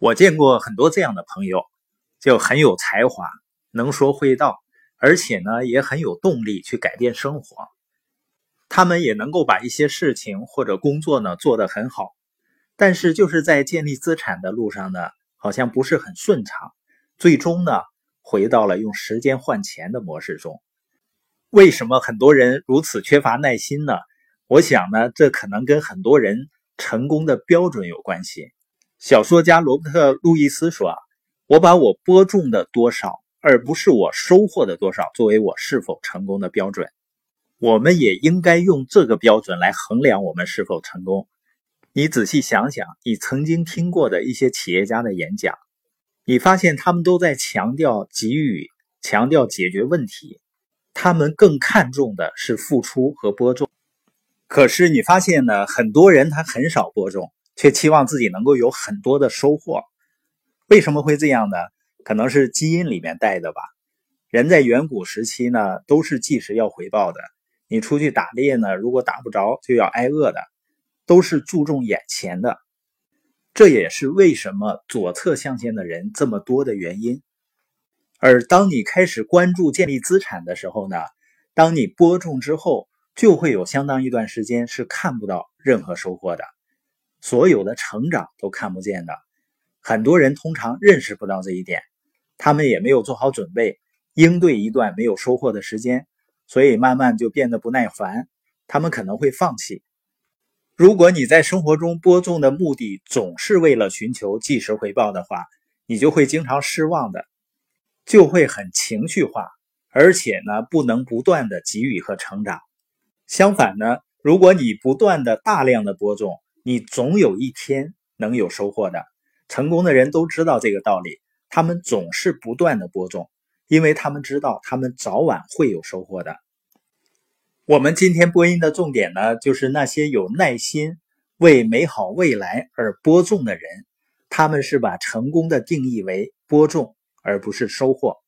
我见过很多这样的朋友，就很有才华，能说会道，而且呢也很有动力去改变生活。他们也能够把一些事情或者工作呢做得很好，但是就是在建立资产的路上呢，好像不是很顺畅，最终呢回到了用时间换钱的模式中。为什么很多人如此缺乏耐心呢？我想呢，这可能跟很多人成功的标准有关系。小说家罗伯特·路易斯说：“啊，我把我播种的多少，而不是我收获的多少，作为我是否成功的标准。我们也应该用这个标准来衡量我们是否成功。你仔细想想，你曾经听过的一些企业家的演讲，你发现他们都在强调给予，强调解决问题，他们更看重的是付出和播种。可是你发现呢，很多人他很少播种。”却期望自己能够有很多的收获，为什么会这样呢？可能是基因里面带的吧。人在远古时期呢，都是计时要回报的。你出去打猎呢，如果打不着，就要挨饿的，都是注重眼前的。这也是为什么左侧象限的人这么多的原因。而当你开始关注建立资产的时候呢，当你播种之后，就会有相当一段时间是看不到任何收获的。所有的成长都看不见的，很多人通常认识不到这一点，他们也没有做好准备应对一段没有收获的时间，所以慢慢就变得不耐烦，他们可能会放弃。如果你在生活中播种的目的总是为了寻求即时回报的话，你就会经常失望的，就会很情绪化，而且呢不能不断的给予和成长。相反呢，如果你不断的大量的播种，你总有一天能有收获的。成功的人都知道这个道理，他们总是不断的播种，因为他们知道他们早晚会有收获的。我们今天播音的重点呢，就是那些有耐心为美好未来而播种的人，他们是把成功的定义为播种，而不是收获。